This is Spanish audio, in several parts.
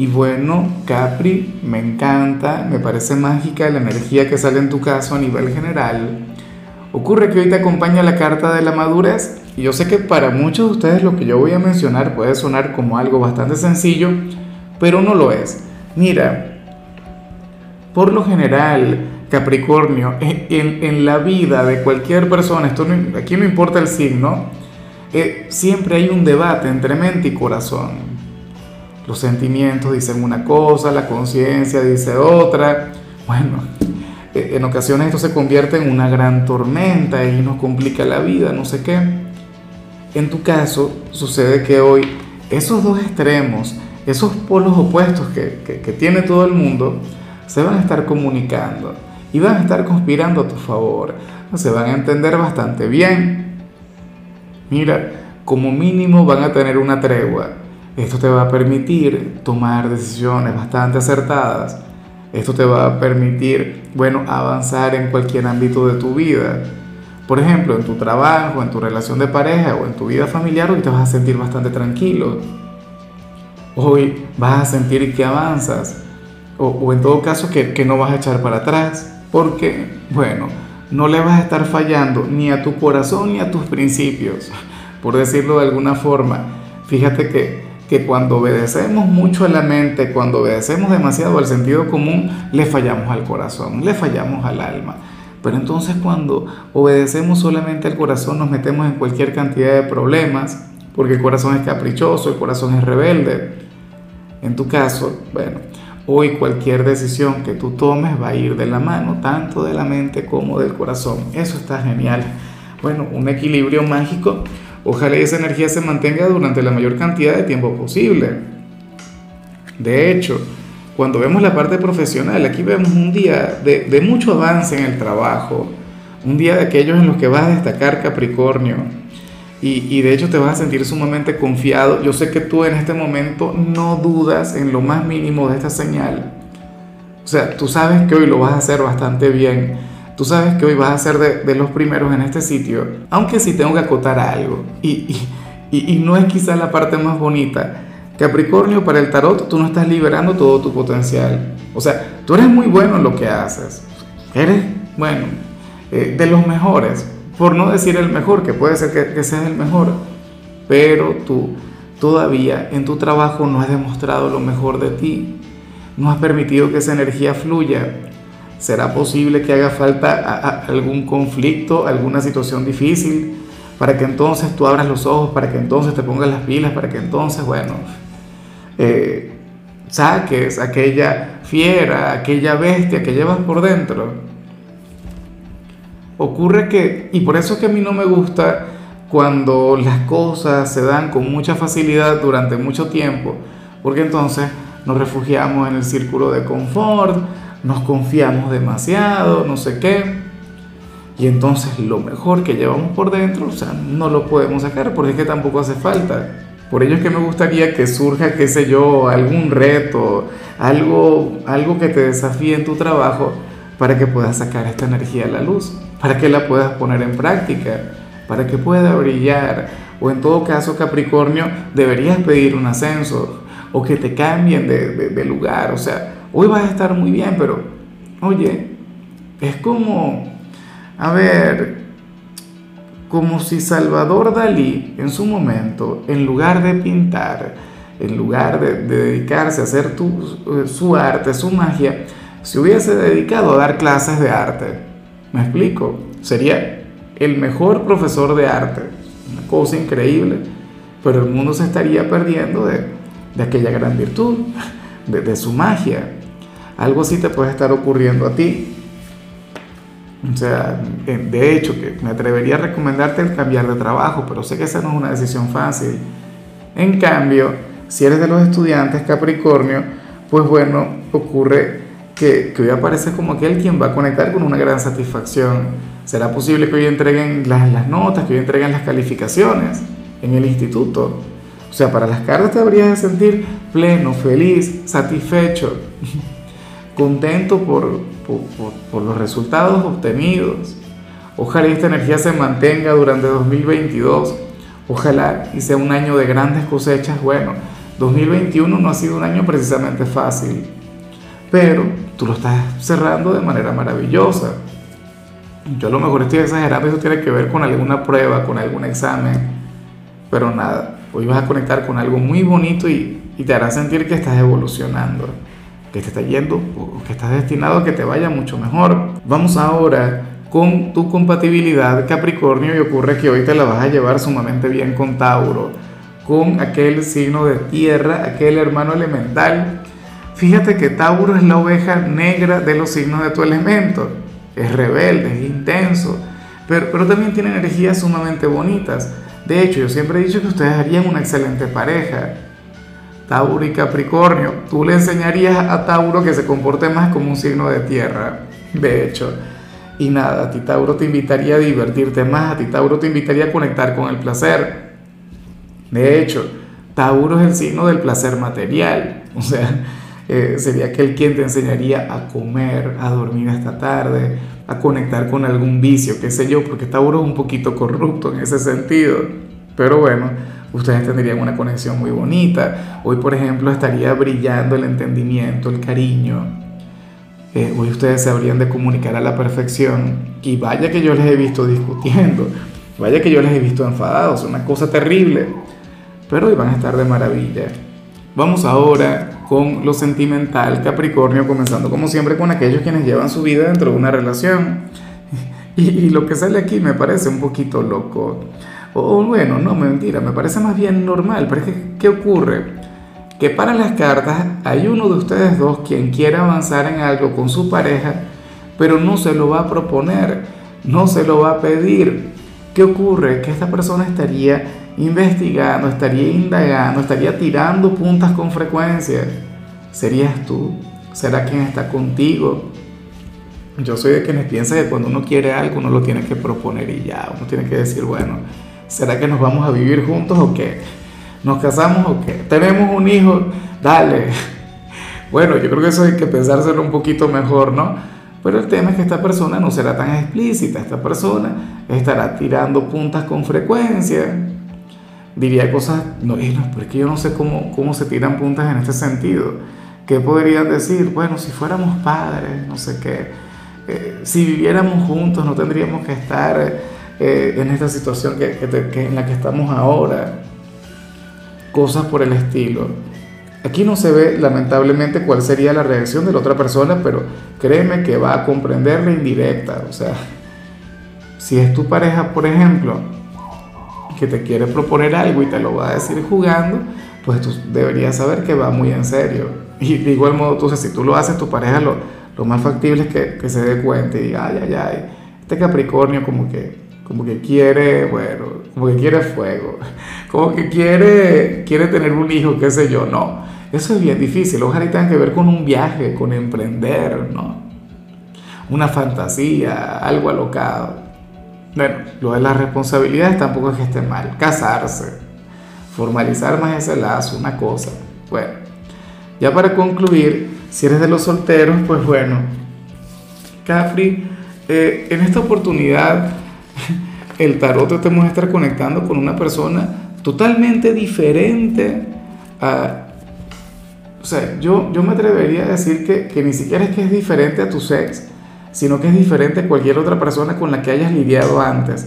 Y bueno, Capri, me encanta, me parece mágica la energía que sale en tu caso a nivel general. Ocurre que hoy te acompaña la carta de la madurez y yo sé que para muchos de ustedes lo que yo voy a mencionar puede sonar como algo bastante sencillo, pero no lo es. Mira, por lo general, Capricornio, en, la vida de cualquier persona, esto aquí no importa el signo, eh, siempre hay un debate entre mente y corazón. Los sentimientos dicen una cosa, la conciencia dice otra. Bueno, eh, en ocasiones esto se convierte en una gran tormenta y nos complica la vida, no sé qué. En tu caso, sucede que hoy esos dos extremos, esos polos opuestos que, que tiene todo el mundo, se van a estar comunicando y van a estar conspirando a tu favor. Se van a entender bastante bien. Mira, como mínimo van a tener una tregua esto te va a permitir tomar decisiones bastante acertadas. Esto te va a permitir, bueno, avanzar en cualquier ámbito de tu vida. Por ejemplo, en tu trabajo, en tu relación de pareja o en tu vida familiar, hoy te vas a sentir bastante tranquilo. Hoy vas a sentir que avanzas. O, en todo caso que, que no vas a echar para atrás. Porque, bueno, no le vas a estar fallando ni a tu corazón ni a tus principios. Por decirlo de alguna forma. Fíjate que que cuando obedecemos mucho a la mente, cuando obedecemos demasiado al sentido común, le fallamos al corazón, le fallamos al alma. Pero entonces cuando obedecemos solamente al corazón nos metemos en cualquier cantidad de problemas, porque el corazón es caprichoso, el corazón es rebelde. En tu caso, bueno, hoy cualquier decisión que tú tomes va a ir de la mano, tanto de la mente como del corazón. Eso está genial. Bueno, un equilibrio mágico Ojalá esa energía se mantenga durante la mayor cantidad de tiempo posible. De hecho, cuando vemos la parte profesional, aquí vemos un día de, mucho avance en el trabajo, un día de aquellos en los que vas a destacar Capricornio. Y, y, de hecho te vas a sentir sumamente confiado. Yo sé que tú en este momento no dudas en lo más mínimo de esta señal. O sea, tú sabes que hoy lo vas a hacer bastante bien Tú sabes que hoy vas a ser de, los primeros en este sitio, aunque sí tengo que acotar algo. Y, y, y, no es quizá la parte más bonita. Capricornio, para el tarot tú no estás liberando todo tu potencial. O sea, tú eres muy bueno en lo que haces. Eres, bueno, eh, de los mejores. Por no decir el mejor, que puede ser que, que seas el mejor. Pero tú todavía en tu trabajo no has demostrado lo mejor de ti. No has permitido que esa energía fluya ¿Será posible que haga falta algún conflicto, alguna situación difícil, para que entonces tú abras los ojos, para que entonces te pongas las pilas, para que entonces, bueno, eh, saques aquella fiera, aquella bestia que llevas por dentro? Ocurre que, y por eso es que a mí no me gusta cuando las cosas se dan con mucha facilidad durante mucho tiempo, porque entonces nos refugiamos en el círculo de confort, nos confiamos demasiado, no sé qué. Y entonces lo mejor que llevamos por dentro, o sea, no lo podemos sacar porque es que tampoco hace falta. Por ello es que me gustaría que surja, qué sé yo, algún reto, algo, algo que te desafíe en tu trabajo para que puedas sacar esta energía a la luz, para que la puedas poner en práctica, para que pueda brillar. O en todo caso, Capricornio, deberías pedir un ascenso o que te cambien de, de, lugar. O sea, hoy vas a estar muy bien, pero oye, es como, a ver, como si Salvador Dalí en su momento, en lugar de pintar, en lugar de, dedicarse a hacer su arte, su magia, se hubiese dedicado a dar clases de arte. ¿Me explico? Sería el mejor profesor de arte. Una cosa increíble. Pero el mundo se estaría perdiendo de, aquella gran virtud, de su magia algo así te puede estar ocurriendo a ti. O sea, de hecho, que me atrevería a recomendarte el cambiar de trabajo, pero sé que esa no es una decisión fácil. En cambio, si eres de los estudiantes Capricornio, pues bueno, ocurre que, que hoy aparece como aquel quien va a conectar con una gran satisfacción. ¿Será posible que hoy entreguen las, las notas, que hoy entreguen las calificaciones en el instituto? O sea, para las cartas te habrías de sentir pleno, feliz, satisfecho, contento por, por, por, los resultados obtenidos. Ojalá esta energía se mantenga durante 2022. Ojalá y sea un año de grandes cosechas. Bueno, 2021 no ha sido un año precisamente fácil, pero tú lo estás cerrando de manera maravillosa. Yo a lo mejor estoy exagerando, eso tiene que ver con alguna prueba, con algún examen, pero nada, hoy vas a conectar con algo muy bonito y, y te hará sentir que estás evolucionando, que te está yendo, o que estás destinado a que te vaya mucho mejor. Vamos ahora con tu compatibilidad Capricornio y ocurre que hoy te la vas a llevar sumamente bien con Tauro con aquel signo de tierra, aquel hermano elemental. Fíjate que Tauro es la oveja negra de los signos de tu elemento. Es rebelde, es intenso, pero, pero también tiene energías sumamente bonitas. De hecho, yo siempre he dicho que ustedes harían una excelente pareja. Tauro y Capricornio. Tú le enseñarías a Tauro que se comporte más como un signo de tierra. De hecho. Y nada, a ti Tauro te invitaría a divertirte más, a ti Tauro te invitaría a conectar con el placer. De hecho, Tauro es el signo del placer material, o sea, eh, sería aquel quien te enseñaría a comer, a dormir hasta tarde, a conectar con algún vicio, qué sé yo, porque Tauro es un poquito corrupto en ese sentido. Pero bueno, ustedes tendrían una conexión muy bonita. Hoy, por ejemplo, estaría brillando el entendimiento, el cariño. Eh, hoy ustedes se habrían de comunicar a la perfección. Y vaya que yo les he visto discutiendo, vaya que yo les he visto enfadados, una cosa terrible pero hoy van a estar de maravilla. Vamos ahora con lo sentimental, Capricornio, comenzando como siempre con aquellos quienes llevan su vida dentro de una relación. Y, lo que sale aquí me parece un poquito loco. O bueno, no, mentira, me parece más bien normal. Pero es que, ¿qué ocurre? Que para las cartas hay uno de ustedes dos quien quiere avanzar en algo con su pareja, pero no se lo va a proponer, no se lo va a pedir. ¿Qué ocurre? Que esta persona estaría investigando, estaría indagando, estaría tirando puntas con frecuencia. ¿Serías tú? ¿Será quien está contigo? Yo soy de quienes piensa que cuando uno quiere algo uno lo tiene que proponer y ya, uno tiene que decir, bueno, ¿será que nos vamos a vivir juntos o qué? ¿Nos casamos o qué? ¿Tenemos un hijo? Dale. Bueno, yo creo que eso hay que pensárselo un poquito mejor, ¿no? Pero el tema es que esta persona no será tan explícita, esta persona estará tirando puntas con frecuencia, diría cosas, no, no, pero es que yo no sé cómo, cómo se tiran puntas en este sentido. ¿Qué podrían decir? Bueno, si fuéramos padres, no sé qué, eh, si viviéramos juntos no tendríamos que estar eh, en esta situación que, que, en la que estamos ahora. Cosas por el estilo. Aquí no se ve lamentablemente cuál sería la reacción de la otra persona, pero créeme que va a comprender la indirecta. O sea, si es tu pareja, por ejemplo, que te quiere proponer algo y te lo va a decir jugando, pues tú deberías saber que va muy en serio. Y de igual modo, tú, si tú lo haces, tu pareja lo, lo más factible es que, que, se dé cuenta y diga, ay, ay, ay, este Capricornio como que, como que quiere, bueno, como que quiere fuego, como que quiere, quiere tener un hijo, qué sé yo, no. Eso es bien difícil, ojalá tenga que ver con un viaje, con emprender, ¿no? Una fantasía, algo alocado. Bueno, lo de las responsabilidades tampoco es que esté mal. Casarse, formalizar más ese lazo, una cosa. Bueno, ya para concluir, si eres de los solteros, pues bueno, Capri, eh, en esta oportunidad el tarot te a estar conectando con una persona totalmente diferente. O sea, yo, yo me atrevería a decir que, que ni siquiera es que es diferente a tu sex, sino que es diferente a cualquier otra persona con la que hayas lidiado antes.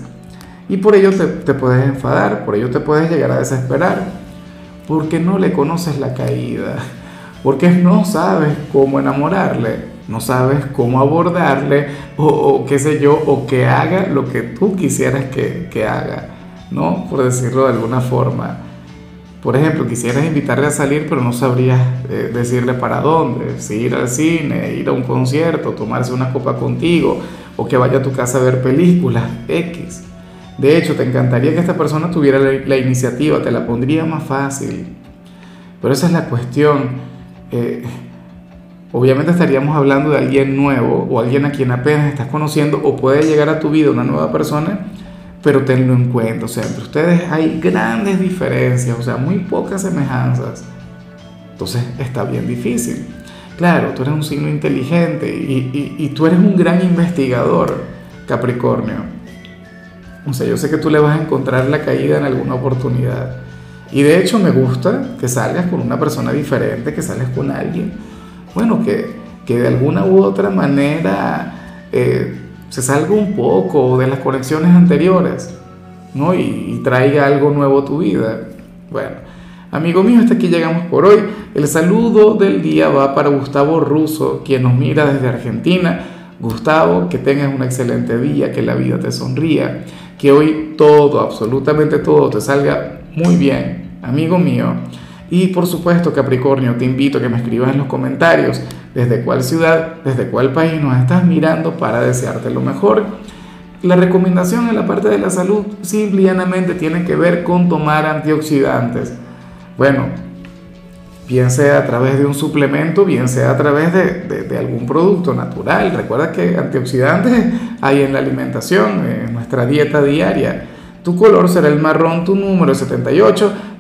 Y por ello te, te, puedes enfadar, por ello te puedes llegar a desesperar, porque no le conoces la caída, porque no sabes cómo enamorarle, no sabes cómo abordarle, o, qué sé yo, o que haga lo que tú quisieras que, que haga, ¿no? Por decirlo de alguna forma. Por ejemplo, quisieras invitarle a salir, pero no sabrías eh, decirle para dónde, si ir al cine, ir a un concierto, tomarse una copa contigo, o que vaya a tu casa a ver películas, X. De hecho, te encantaría que esta persona tuviera la, iniciativa, te la pondría más fácil. Pero esa es la cuestión. Eh, obviamente estaríamos hablando de alguien nuevo o alguien a quien apenas estás conociendo o puede llegar a tu vida una nueva persona, pero tenlo en cuenta, o sea, entre ustedes hay grandes diferencias, o sea, muy pocas semejanzas. Entonces está bien difícil. Claro, tú eres un signo inteligente y, y, tú eres un gran investigador, Capricornio. O sea, yo sé que tú le vas a encontrar la caída en alguna oportunidad. Y de hecho me gusta que salgas con una persona diferente, que salgas con alguien, bueno, que, que de alguna u otra manera eh, se salga un poco de las conexiones anteriores, ¿no? Y, y traiga algo nuevo a tu vida. Bueno, amigo mío, hasta aquí llegamos por hoy. El saludo del día va para Gustavo Russo, quien nos mira desde Argentina. Gustavo, que tengas un excelente día, que la vida te sonría, que hoy todo, absolutamente todo, te salga muy bien, amigo mío. Y por supuesto, Capricornio, te invito a que me escribas en los comentarios desde cuál ciudad, desde cuál país nos estás mirando para desearte lo mejor. La recomendación en la parte de la salud simplemente tiene que ver con tomar antioxidantes. Bueno, bien sea a través de un suplemento, bien sea a través de, de, algún producto natural. Recuerda que antioxidantes hay en la alimentación, en nuestra dieta diaria. Tu color será el marrón, tu número 78.